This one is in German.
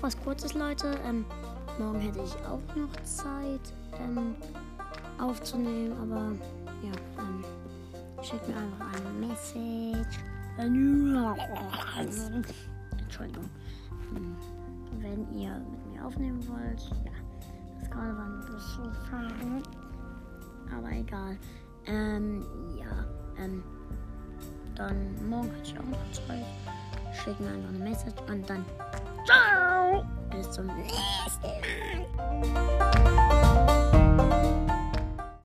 was Kurzes, Leute. Ähm, morgen hätte ich auch noch Zeit ähm, aufzunehmen, aber ja, ähm, schickt mir einfach eine Message. Entschuldigung. Ähm, wenn ihr mit mir aufnehmen wollt, ja, das gerade war ein bisschen fahren. Aber egal. Ähm, ja, ähm, dann morgen hätte ich auch noch Zeit. Schickt mir einfach eine Message und dann ciao! Bis zum nächsten Mal.